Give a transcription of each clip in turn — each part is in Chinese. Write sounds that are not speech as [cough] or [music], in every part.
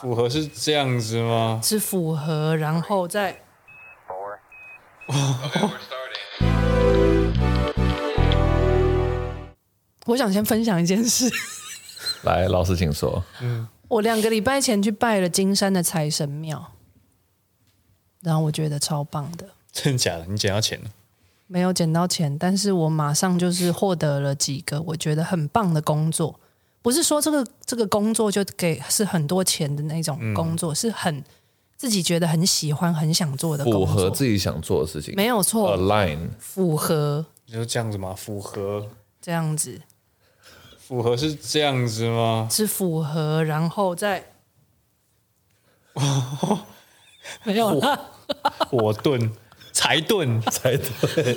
符合是这样子吗？是符合，然后再。[laughs] 我想先分享一件事。来，老师请说。嗯，[laughs] 我两个礼拜前去拜了金山的财神庙，然后我觉得超棒的。真的假的？你捡到钱了？没有捡到钱，但是我马上就是获得了几个我觉得很棒的工作。不是说这个这个工作就给是很多钱的那种工作，嗯、是很自己觉得很喜欢、很想做的工作，符合自己想做的事情，没有错。Align 符合，就这样子吗？符合。这样子，符合是这样子吗？是符合，然后再 [laughs] 没有了，火炖。财顿，[laughs] [laughs] 财顿，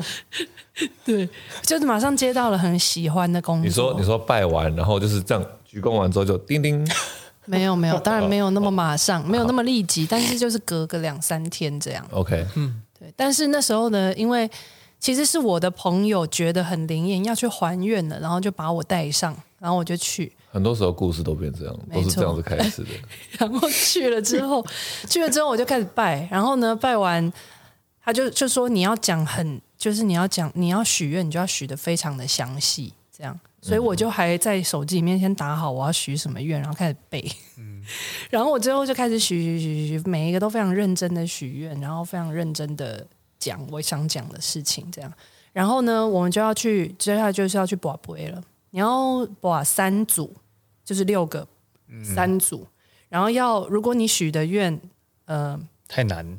[laughs] 对，就是马上接到了很喜欢的工作。你说，你说拜完，然后就是这样鞠躬完之后就叮叮，[laughs] 没有没有，当然没有那么马上，没有那么立即，但是就是隔个两三天这样。OK，嗯，对。但是那时候呢，因为其实是我的朋友觉得很灵验，要去还愿了，然后就把我带上，然后我就去。很多时候故事都变这样，都是这样子开始的。然后去了之后，[laughs] 去了之后我就开始拜，然后呢，拜完。他就就说你要讲很，就是你要讲你要许愿，你就要许的非常的详细，这样。所以我就还在手机里面先打好我要许什么愿，然后开始背。嗯，[laughs] 然后我最后就开始许许许许许，每一个都非常认真的许愿，然后非常认真的讲我想讲的事情，这样。然后呢，我们就要去接下来就是要去拔杯了。你要拔三组，就是六个三组，然后要如果你许的愿，呃，太难。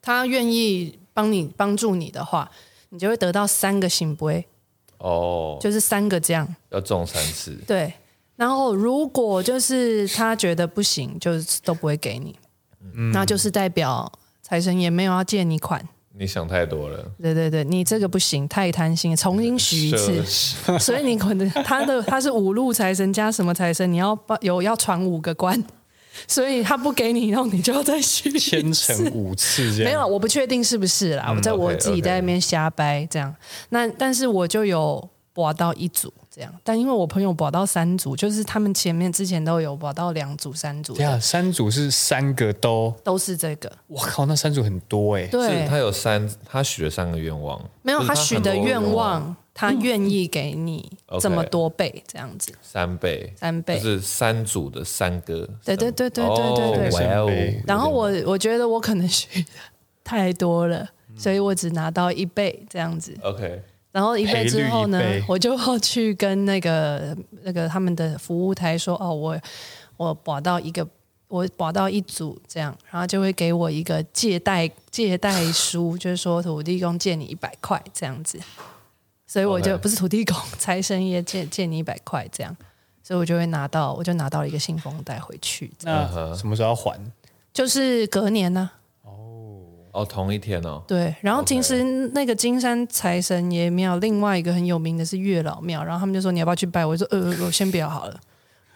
他愿意帮你帮助你的话，你就会得到三个圣杯哦，就是三个这样，要中三次。对，然后如果就是他觉得不行，就是都不会给你，嗯、那就是代表财神爷没有要借你款。你想太多了。对对对，你这个不行，太贪心，重新许一次。所以你可能他的他是五路财神加什么财神，你要有要闯五个关。所以他不给你，然后你就要再续千乘五次这样。没有，我不确定是不是啦。嗯、我在我自己在那边瞎掰这样。Okay, okay. 那但是我就有拔到一组这样，但因为我朋友拔到三组，就是他们前面之前都有拔到两组、三组。对啊，三组是三个都都是这个。我靠，那三组很多哎、欸。对，他有三，他许了三个愿望。没有，他许的愿望。他愿意给你这么多倍，这样子，三倍，三倍，就是三组的三个，对对对对对对对。然后我我觉得我可能许太多了，所以我只拿到一倍这样子。OK。然后一倍之后呢，我就要去跟那个那个他们的服务台说，哦，我我保到一个，我保到一组这样，然后就会给我一个借贷借贷书，就是说土地公借你一百块这样子。所以我就不是土地公，财神爷借借你一百块这样，所以我就会拿到，我就拿到了一个信封带回去。那什么时候要还？就是隔年呢、啊。哦哦，同一天哦。对，然后其实那个金山财神爷庙，另外一个很有名的是月老庙，然后他们就说你要不要去拜？我说呃，我先不要好了。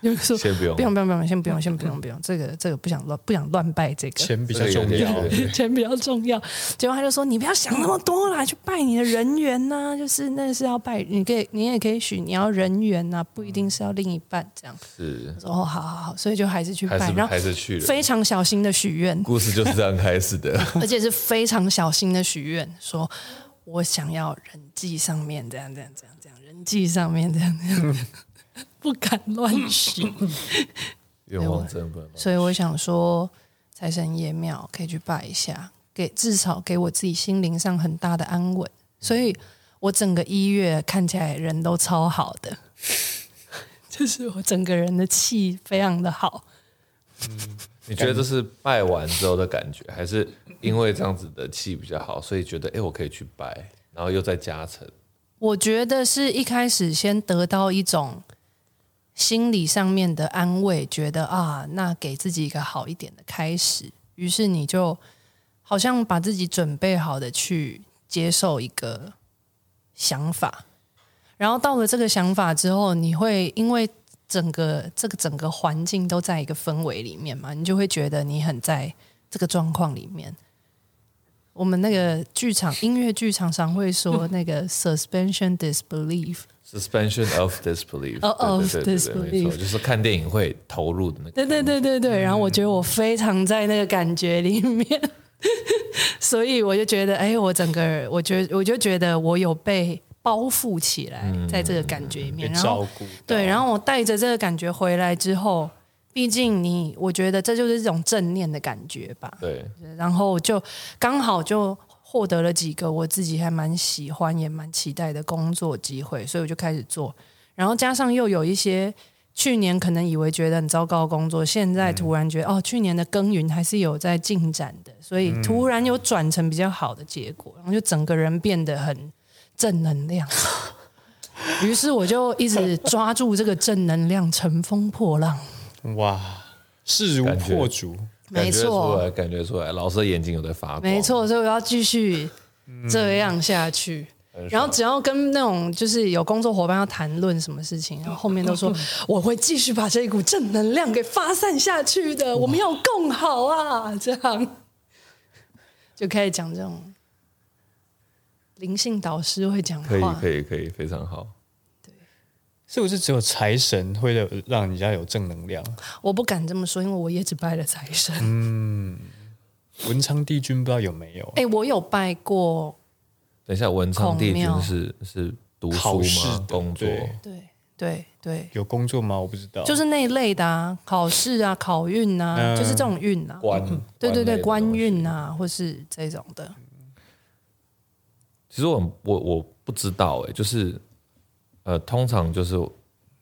就说先不用，不用，不用，不用，先不用，先不用，不用，这个，这个不想乱，不想乱拜这个。钱比较重要，[laughs] 钱比较重要。结果他就说：“你不要想那么多啦，去拜你的人缘呐、啊，就是那是要拜，你可以，你也可以许你要人缘呐、啊，不一定是要另一半这样。”是。说：“哦，好好好。”所以就还是去拜，然后还是去了，非常小心的许愿。故事就是这样开始的，[laughs] 而且是非常小心的许愿，说我想要人际上面这样这样这样这样，人际上面这样这样。[laughs] 不敢乱许，愿望真不能。所以我想说，财神爷庙可以去拜一下，给至少给我自己心灵上很大的安稳。所以我整个一月看起来人都超好的，[laughs] 就是我整个人的气非常的好。嗯，你觉得这是拜完之后的感觉，还是因为这样子的气比较好，所以觉得哎，我可以去拜，然后又再加成？我觉得是一开始先得到一种心理上面的安慰，觉得啊，那给自己一个好一点的开始，于是你就好像把自己准备好的去接受一个想法，然后到了这个想法之后，你会因为整个这个整个环境都在一个氛围里面嘛，你就会觉得你很在这个状况里面。我们那个剧场音乐剧常常会说那个 suspension disbelief，suspension of disbelief，哦哦对对对对对 disbelief 没错，就是看电影会投入的那个。对对对对对，然后我觉得我非常在那个感觉里面，[laughs] 所以我就觉得，哎，我整个，我觉得我就觉得我有被包覆起来，在这个感觉里面，被然后照顾。对，然后我带着这个感觉回来之后，毕竟你，我觉得这就是一种正念的感觉吧。对，然后就刚好就获得了几个我自己还蛮喜欢也蛮期待的工作机会，所以我就开始做。然后加上又有一些去年可能以为觉得很糟糕的工作，现在突然觉得、嗯、哦，去年的耕耘还是有在进展的，所以突然有转成比较好的结果，然后就整个人变得很正能量。于是我就一直抓住这个正能量，乘风破浪。哇，势如破竹，没错，感觉出来，老师的眼睛有在发光。没错，所以我要继续这样下去。嗯、然后只要跟那种就是有工作伙伴要谈论什么事情，然后 [laughs] 后面都说我会继续把这一股正能量给发散下去的。我们要共好啊，这样就开始讲这种灵性导师会讲话，可以，可以，可以，非常好。是不是只有财神会有让人家有正能量？我不敢这么说，因为我也只拜了财神。嗯，文昌帝君不知道有没有？哎、欸，我有拜过。等一下，文昌帝君是是读书吗？工作？对对对，有工作吗？我不知道，就是那一类的啊，考试啊，考运啊，嗯、就是这种运啊，官，对对对，官运啊，或是这种的。其实我我我不知道哎、欸，就是。呃，通常就是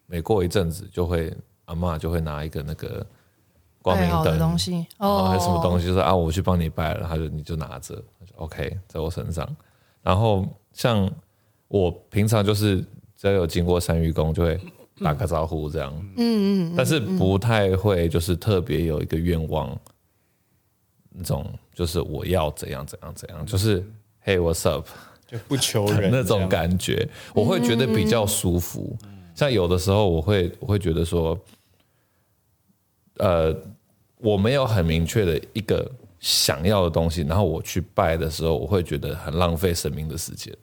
每过一阵子就会阿嬷就会拿一个那个光明灯东西，哦，还有什么东西，就是啊，我去帮你拜了，他就你就拿着，OK，在我身上。然后像我平常就是只要有经过三愚宫，就会打个招呼这样，嗯嗯，但是不太会就是特别有一个愿望，那种就是我要怎样怎样怎样，就是 Hey，what's up？就不求人 [laughs] 那种感觉，我会觉得比较舒服。像有的时候，我会我会觉得说，呃，我没有很明确的一个想要的东西，然后我去拜的时候，我会觉得很浪费神明的时间。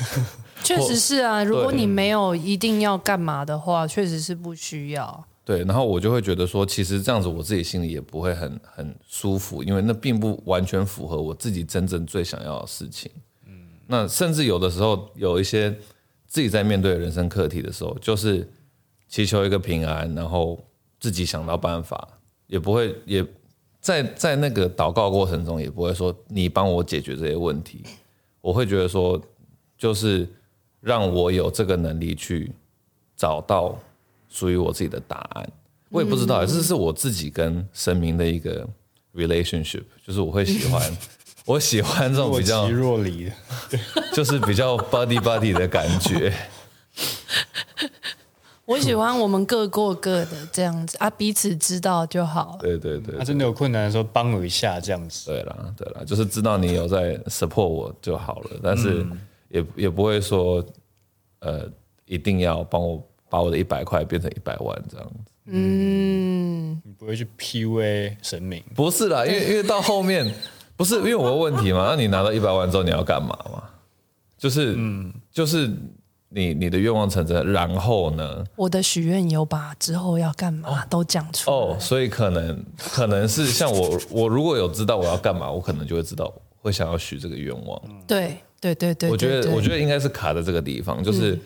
[laughs] 确实是啊，如果你没有一定要干嘛的话，确实是不需要。对，然后我就会觉得说，其实这样子我自己心里也不会很很舒服，因为那并不完全符合我自己真正最想要的事情。那甚至有的时候有一些自己在面对人生课题的时候，就是祈求一个平安，然后自己想到办法，也不会也在在那个祷告过程中也不会说你帮我解决这些问题，我会觉得说就是让我有这个能力去找到属于我自己的答案。我也不知道，这是我自己跟神明的一个 relationship，就是我会喜欢。我喜欢这种比较若离的，[laughs] 就是比较 buddy buddy 的感觉。[laughs] 我喜欢我们各过各的这样子啊，彼此知道就好。对对对，他真的有困难的时候帮我一下这样子。对啦对啦，就是知道你有在 support 我就好了，但是也也不会说呃一定要帮我把我的一百块变成一百万这样子。嗯，你不会去 PUA 神明？不是啦，因为因为到后面。不是因为我有问题嘛？[laughs] 那你拿到一百万之后你要干嘛吗？就是，嗯，就是你你的愿望成真，然后呢？我的许愿有把之后要干嘛都讲出来。哦，所以可能可能是 [laughs] 像我，我如果有知道我要干嘛，我可能就会知道会想要许这个愿望。对对对对，我觉得我觉得应该是卡在这个地方，就是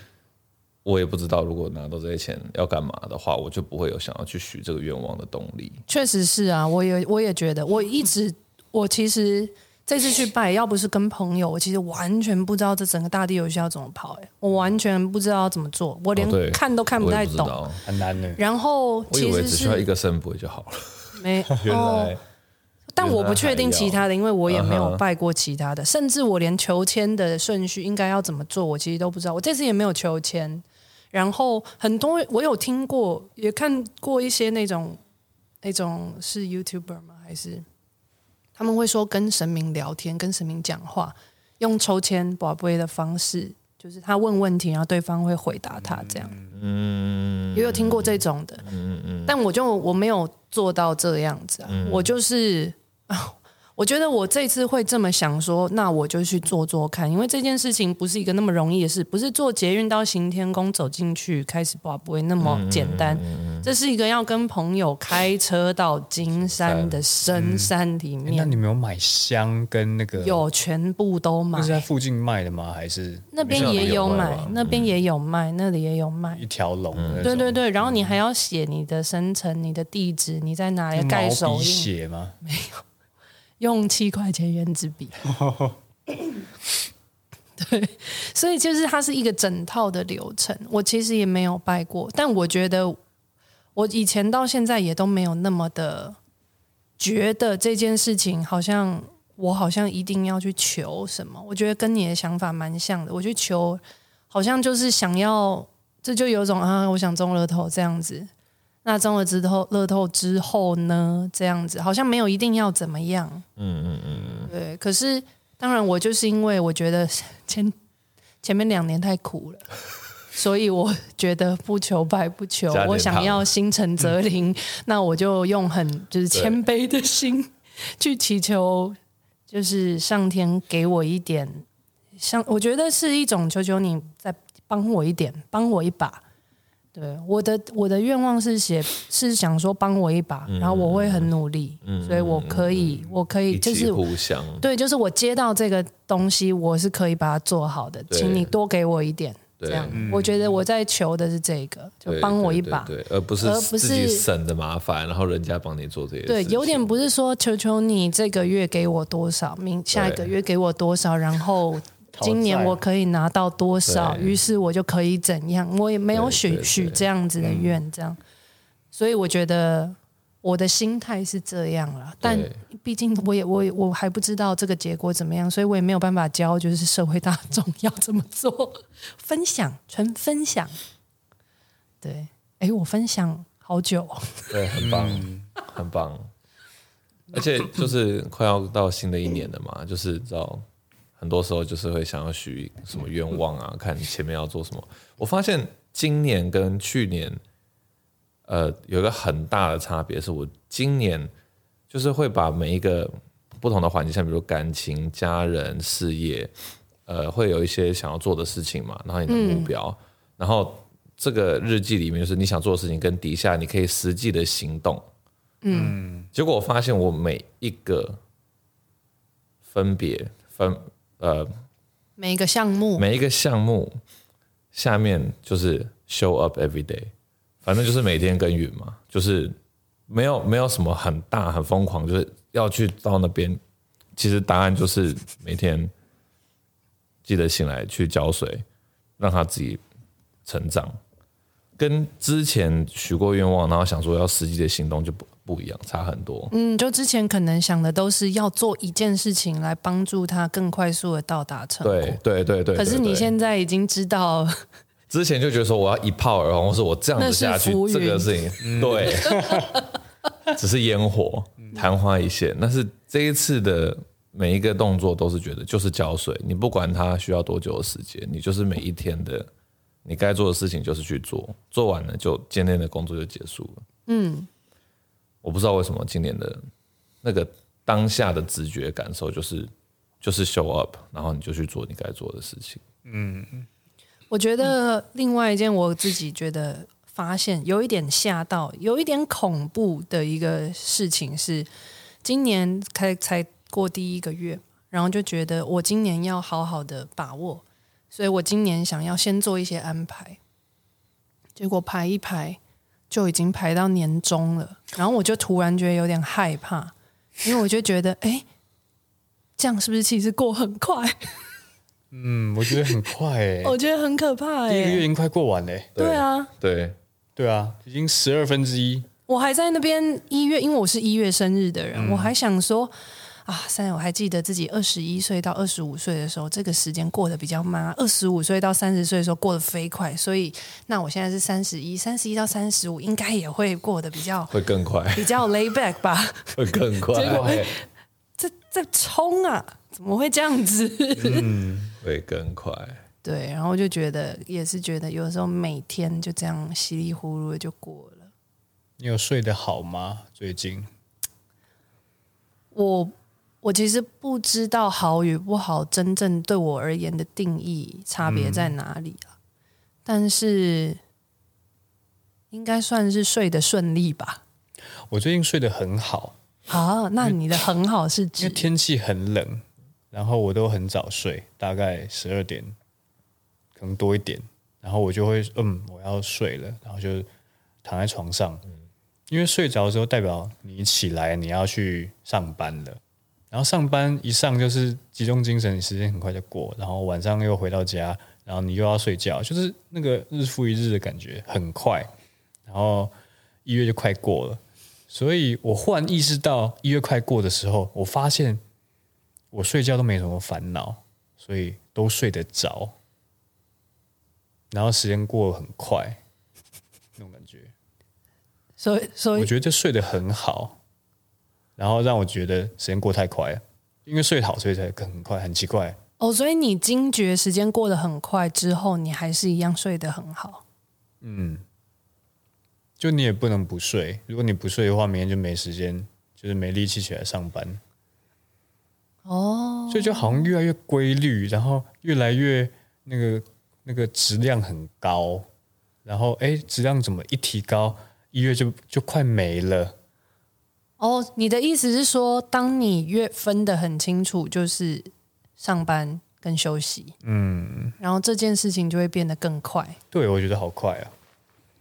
我也不知道如果拿到这些钱要干嘛的话，我就不会有想要去许这个愿望的动力。确实是啊，我也我也觉得，我一直。我其实这次去拜，要不是跟朋友，我其实完全不知道这整个大地游戏要怎么跑，哎，我完全不知道要怎么做，我连看都看不太懂，哦、很难的。然后其实是我以为只需要一个声波就好了，[laughs] 没原来、哦，但我不确定其他的，因为我也没有拜过其他的，甚至我连求签的顺序应该要怎么做，我其实都不知道。我这次也没有求签，然后很多我有听过，也看过一些那种那种是 YouTuber 吗？还是？他们会说跟神明聊天，跟神明讲话，用抽签、宝贝的方式，就是他问问题，然后对方会回答他这样。嗯，也有听过这种的。嗯嗯。但我就我没有做到这样子啊，我就是啊，我觉得我这次会这么想说，那我就去做做看，因为这件事情不是一个那么容易的事，不是坐捷运到行天宫走进去开始拔，不会那么简单。这是一个要跟朋友开车到金山的深山里面。那你没有买香跟那个？有，全部都买。是在附近卖的吗？还是那边也有买？那边也有卖，那里也有卖。一条龙。对对对，然后你还要写你的生辰、你的地址、你在哪里盖手印？写吗？没有。用七块钱原子笔，对，所以就是它是一个整套的流程。我其实也没有拜过，但我觉得我以前到现在也都没有那么的觉得这件事情好像我好像一定要去求什么。我觉得跟你的想法蛮像的。我去求，好像就是想要，这就有种啊，我想中了头这样子。那中了之后，乐透之后呢？这样子好像没有一定要怎么样。嗯嗯嗯对，可是当然，我就是因为我觉得前 [laughs] 前面两年太苦了，[laughs] 所以我觉得不求败不求，我想要心诚则灵。嗯、[laughs] 那我就用很就是谦卑的心去祈求，就是上天给我一点，像我觉得是一种求求你再帮我一点，帮我一把。对，我的我的愿望是写是想说帮我一把，嗯、然后我会很努力，嗯、所以我可以、嗯、我可以就是互相对，就是我接到这个东西，我是可以把它做好的，请你多给我一点，这样，嗯、我觉得我在求的是这个，就帮我一把，对，对，对，而不是而不是省的麻烦，然后人家帮你做这些，对，有点不是说求求你这个月给我多少，明下一个月给我多少，然后。今年我可以拿到多少？于是我就可以怎样？我也没有许许这样子的愿，这样。所以我觉得我的心态是这样了。但毕竟我也我也我还不知道这个结果怎么样，所以我也没有办法教，就是社会大众要怎么做。[laughs] 分享，纯分享。对，哎，我分享好久。对，很棒，很棒。而且就是快要到新的一年了嘛，就是知道。很多时候就是会想要许什么愿望啊，[laughs] 看前面要做什么。我发现今年跟去年，呃，有一个很大的差别，是我今年就是会把每一个不同的环境，像比如感情、家人、事业，呃，会有一些想要做的事情嘛，然后你的目标，嗯、然后这个日记里面就是你想做的事情跟底下你可以实际的行动，嗯，结果我发现我每一个分别分。呃，每一个项目，每一个项目下面就是 show up every day，反正就是每天耕耘嘛，就是没有没有什么很大很疯狂，就是要去到那边。其实答案就是每天记得醒来去浇水，让他自己成长。跟之前许过愿望，然后想说要实际的行动就不不一样，差很多。嗯，就之前可能想的都是要做一件事情来帮助他更快速的到达成果。对对对对。可是你现在已经知道，之前就觉得说我要一炮而红，或是我这样子下去，这个事情、嗯、对，[laughs] 只是烟火，昙花一现。但是这一次的每一个动作都是觉得就是浇水，你不管它需要多久的时间，你就是每一天的。你该做的事情就是去做，做完了就今天的工作就结束了。嗯，我不知道为什么今年的那个当下的直觉感受就是就是 show up，然后你就去做你该做的事情。嗯，我觉得另外一件我自己觉得发现有一点吓到、有一点恐怖的一个事情是，今年才才过第一个月，然后就觉得我今年要好好的把握。所以我今年想要先做一些安排，结果排一排就已经排到年终了，然后我就突然觉得有点害怕，因为我就觉得，哎，这样是不是其实过很快？嗯，我觉得很快哎，[laughs] 我觉得很可怕哎，第一个月已经快过完了。对啊，对对啊，已经十二分之一。我还在那边一月，因为我是一月生日的人，嗯、我还想说。啊，现在我还记得自己二十一岁到二十五岁的时候，这个时间过得比较慢；二十五岁到三十岁的时候过得飞快。所以，那我现在是三十一，三十一到三十五，应该也会过得比较会更快，比较 lay back 吧？[laughs] 会更快。结果会 [laughs] 在在冲啊！怎么会这样子？[laughs] 嗯，会更快。对，然后就觉得也是觉得，有的时候每天就这样稀里糊涂的就过了。你有睡得好吗？最近我。我其实不知道好与不好真正对我而言的定义差别在哪里啊？嗯、但是应该算是睡得顺利吧。我最近睡得很好。好，那你的很好是指？因为天气很冷，然后我都很早睡，大概十二点，可能多一点，然后我就会嗯，我要睡了，然后就躺在床上。因为睡着的时候，代表你起来你要去上班了。然后上班一上就是集中精神，时间很快就过。然后晚上又回到家，然后你又要睡觉，就是那个日复一日的感觉很快。然后一月就快过了，所以我忽然意识到一月快过的时候，我发现我睡觉都没什么烦恼，所以都睡得着。然后时间过得很快，那种感觉。所以，所以我觉得睡得很好。然后让我觉得时间过太快了，因为睡好，所以才很快，很奇怪。哦，所以你惊觉时间过得很快之后，你还是一样睡得很好。嗯，就你也不能不睡，如果你不睡的话，明天就没时间，就是没力气起来上班。哦，所以就好像越来越规律，然后越来越那个那个质量很高，然后哎，质量怎么一提高，一月就就快没了。哦，你的意思是说，当你越分得很清楚，就是上班跟休息，嗯，然后这件事情就会变得更快。对，我觉得好快啊。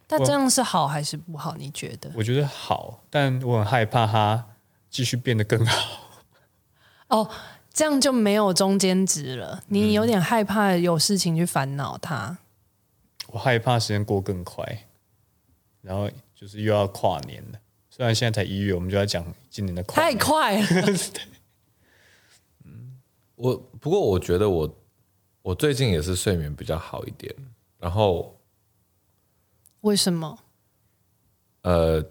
那这样是好还是不好？你觉得？我觉得好，但我很害怕它继续变得更好。哦，这样就没有中间值了。你有点害怕有事情去烦恼它。我害怕时间过更快，然后就是又要跨年了。虽然现在才一月，我们就要讲今年的快。太快了。[laughs] 嗯，我不过我觉得我我最近也是睡眠比较好一点。然后为什么？呃，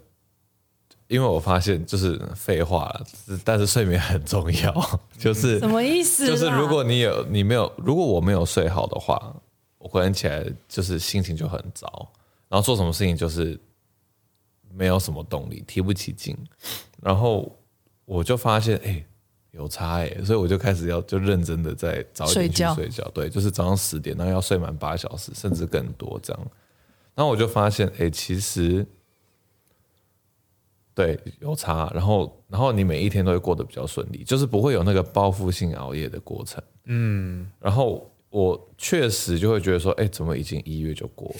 因为我发现就是废话了，但是睡眠很重要。[laughs] 就是什么意思？就是如果你有你没有，如果我没有睡好的话，我可能起来就是心情就很糟，然后做什么事情就是。没有什么动力，提不起劲，然后我就发现，哎，有差哎，所以我就开始要就认真的在早一点去睡觉，睡觉对，就是早上十点，然后要睡满八小时，甚至更多这样。然后我就发现，哎，其实对有差，然后然后你每一天都会过得比较顺利，就是不会有那个报复性熬夜的过程。嗯，然后我确实就会觉得说，哎，怎么已经一月就过了？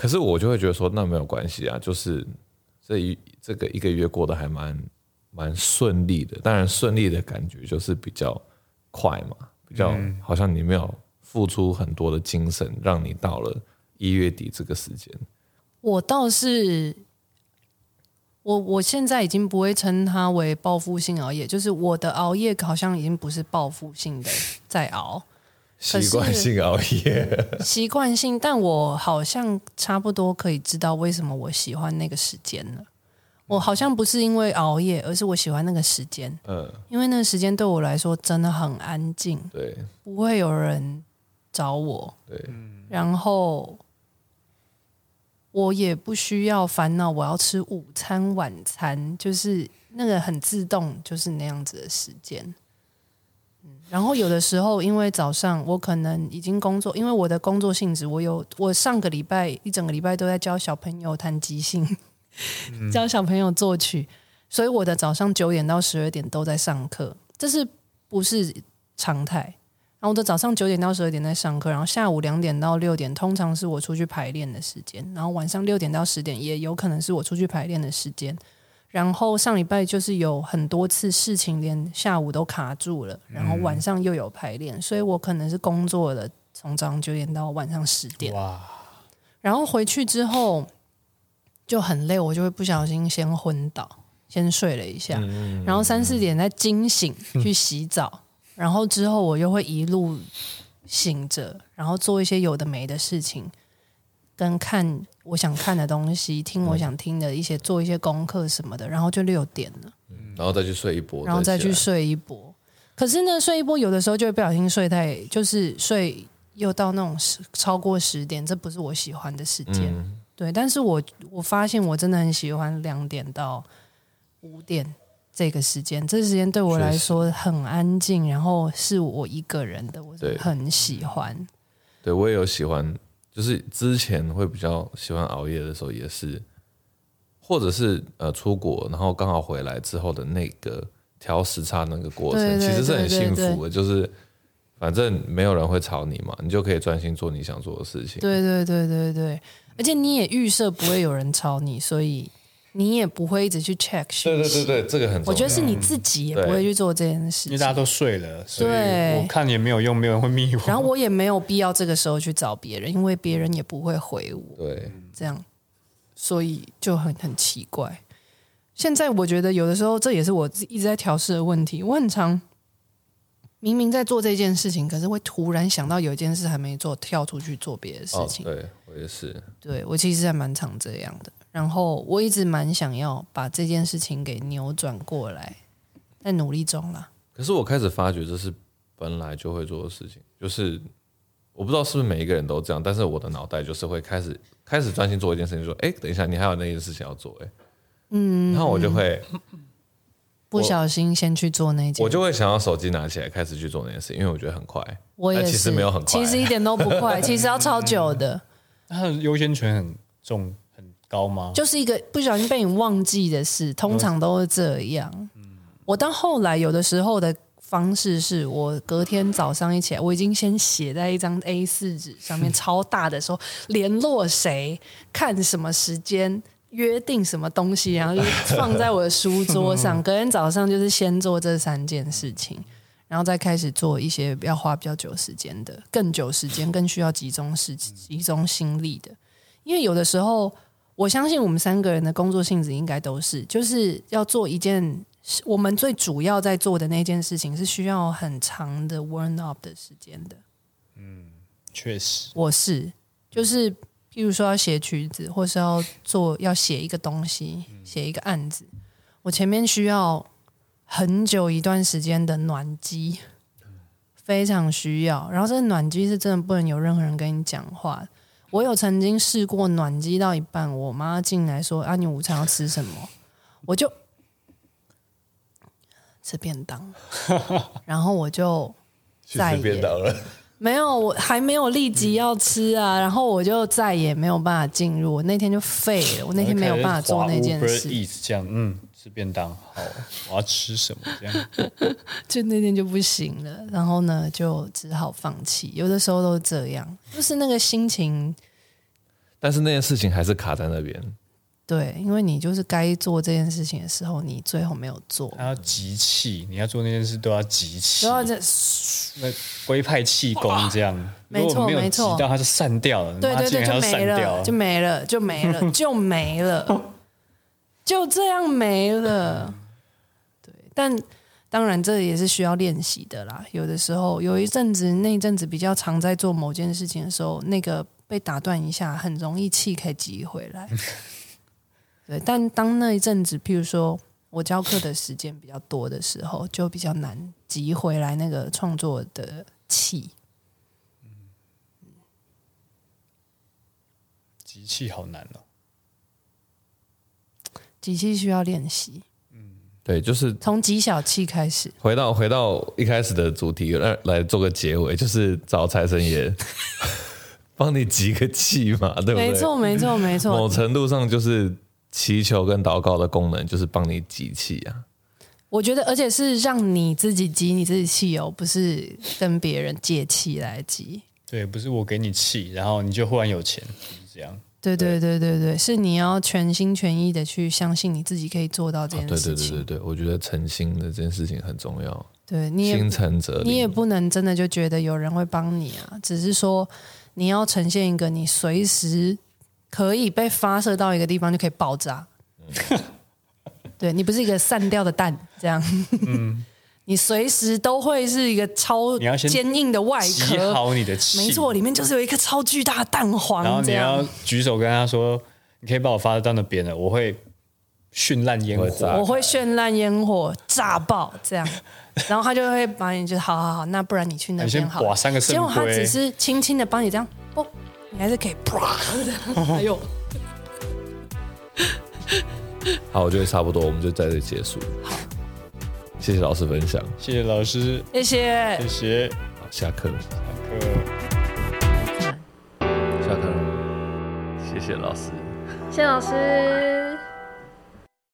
可是我就会觉得说，那没有关系啊，就是这一这个一个月过得还蛮蛮顺利的。当然，顺利的感觉就是比较快嘛，比较好像你没有付出很多的精神，让你到了一月底这个时间。我倒是，我我现在已经不会称它为报复性熬夜，就是我的熬夜好像已经不是报复性的在熬。习惯性熬夜，[laughs] 习惯性，但我好像差不多可以知道为什么我喜欢那个时间了。我好像不是因为熬夜，而是我喜欢那个时间。嗯，因为那个时间对我来说真的很安静，对，不会有人找我，对，然后我也不需要烦恼我要吃午餐、晚餐，就是那个很自动，就是那样子的时间。然后有的时候，因为早上我可能已经工作，因为我的工作性质，我有我上个礼拜一整个礼拜都在教小朋友弹即兴，嗯、教小朋友作曲，所以我的早上九点到十二点都在上课，这是不是常态？然后我的早上九点到十二点在上课，然后下午两点到六点通常是我出去排练的时间，然后晚上六点到十点也有可能是我出去排练的时间。然后上礼拜就是有很多次事情，连下午都卡住了，然后晚上又有排练，嗯、所以我可能是工作了从早上九点到晚上十点。哇！然后回去之后就很累，我就会不小心先昏倒，先睡了一下，嗯、然后三四点再惊醒去洗澡，嗯、[laughs] 然后之后我又会一路醒着，然后做一些有的没的事情。跟看我想看的东西，听我想听的一些，做一些功课什么的，然后就六点了，然后再去睡一波，然后再去睡一波。可是呢，睡一波有的时候就会不小心睡太，就是睡又到那种十超过十点，这不是我喜欢的时间。嗯、对，但是我我发现我真的很喜欢两点到五点这个时间，这个时间对我来说很安静，然后是我一个人的，我很喜欢。对我也有喜欢，就是之前会比较喜欢熬夜的时候，也是，或者是呃出国，然后刚好回来之后的那个调时差那个过程，其实是很幸福的，就是。反正没有人会吵你嘛，你就可以专心做你想做的事情。对对对对对，而且你也预设不会有人吵你，所以你也不会一直去 check。对对对对，这个很重要。我觉得是你自己也不会去做这件事情，因为大家都睡了，所以我看也没有用，没有人会密我。然后我也没有必要这个时候去找别人，因为别人也不会回我。对，这样，所以就很很奇怪。现在我觉得有的时候这也是我一直在调试的问题，我很常。明明在做这件事情，可是会突然想到有一件事还没做，跳出去做别的事情。哦、对我也是，对我其实还蛮常这样的。然后我一直蛮想要把这件事情给扭转过来，在努力中啦。可是我开始发觉这是本来就会做的事情，就是我不知道是不是每一个人都这样，但是我的脑袋就是会开始开始专心做一件事情，说：“哎，等一下，你还有那件事情要做。”哎，嗯，然后我就会。不小心先去做那件，我就会想要手机拿起来开始去做那件事，因为我觉得很快。我也，其实没有很快，其实一点都不快，[laughs] 其实要超久的。它的优先权很重很高吗？就是一个不小心被你忘记的事，通常都是这样。嗯，我到后来有的时候的方式是我隔天早上一起来，我已经先写在一张 A 四纸上面，[laughs] 超大的时候联络谁，看什么时间。约定什么东西，[laughs] 然后就放在我的书桌上。[laughs] 隔天早上就是先做这三件事情，然后再开始做一些要花比较久时间的、更久时间、更需要集中时集中心力的。因为有的时候，我相信我们三个人的工作性质应该都是，就是要做一件我们最主要在做的那件事情，是需要很长的 warm up 的时间的。嗯，确实，我是就是。譬如说要写曲子，或是要做要写一个东西，写一个案子，我前面需要很久一段时间的暖机，非常需要。然后这个暖机是真的不能有任何人跟你讲话。我有曾经试过暖机到一半，我妈进来说：“啊，你午餐要吃什么？”我就吃便当，[laughs] 然后我就再也。[laughs] 没有，我还没有立即要吃啊，嗯、然后我就再也没有办法进入，我那天就废了，我那天没有办法做那件事。这样，嗯，吃便当好，我要吃什么？这样，[laughs] 就那天就不行了，然后呢，就只好放弃。有的时候都这样，就是那个心情。但是那件事情还是卡在那边。对，因为你就是该做这件事情的时候，你最后没有做。他要集气，你要做那件事都要集气，都要这那龟派气功这样。没错，没错，集到它就散掉了。对对对，就没了，就没了，就没了，就没了，[laughs] 就这样没了。[laughs] 对，但当然这也是需要练习的啦。有的时候，有一阵子，那一阵子比较常在做某件事情的时候，那个被打断一下，很容易气可以集回来。[laughs] 对，但当那一阵子，譬如说我教课的时间比较多的时候，就比较难集回来那个创作的气。集气好难哦，集气需要练习。嗯，对，就是从集小气开始。回到回到一开始的主题，来来做个结尾，就是找财神爷 [laughs] 帮你集个气嘛，对不对？没错，没错，没错。某程度上就是。祈求跟祷告的功能就是帮你集气啊，我觉得，而且是让你自己集你自己气哦，不是跟别人借气来集。对，不是我给你气，然后你就忽然有钱，是这样。对对对对对，是你要全心全意的去相信你自己可以做到这件事情。对对对对对，我觉得诚心的这件事情很重要。对，你也心诚则灵，你也不能真的就觉得有人会帮你啊，只是说你要呈现一个你随时。可以被发射到一个地方就可以爆炸，[laughs] 对，你不是一个散掉的蛋这样，[laughs] 嗯、你随时都会是一个超坚硬的外壳，好你的气，没错，里面就是有一颗超巨大的蛋黄，然后你要举手跟他说，你可以把我发到那边了，我会绚烂烟火，我会绚烂烟火炸爆这样，[laughs] 然后他就会把你就好好好，那不然你去那边好，结果他只是轻轻的帮你这样哦。你还是可以啪，[laughs] 还有，好，我觉得差不多，我们就在这里结束。好，谢谢老师分享，谢谢老师，谢谢谢。谢，好，下课，下课。下课，谢谢老师。谢谢老师。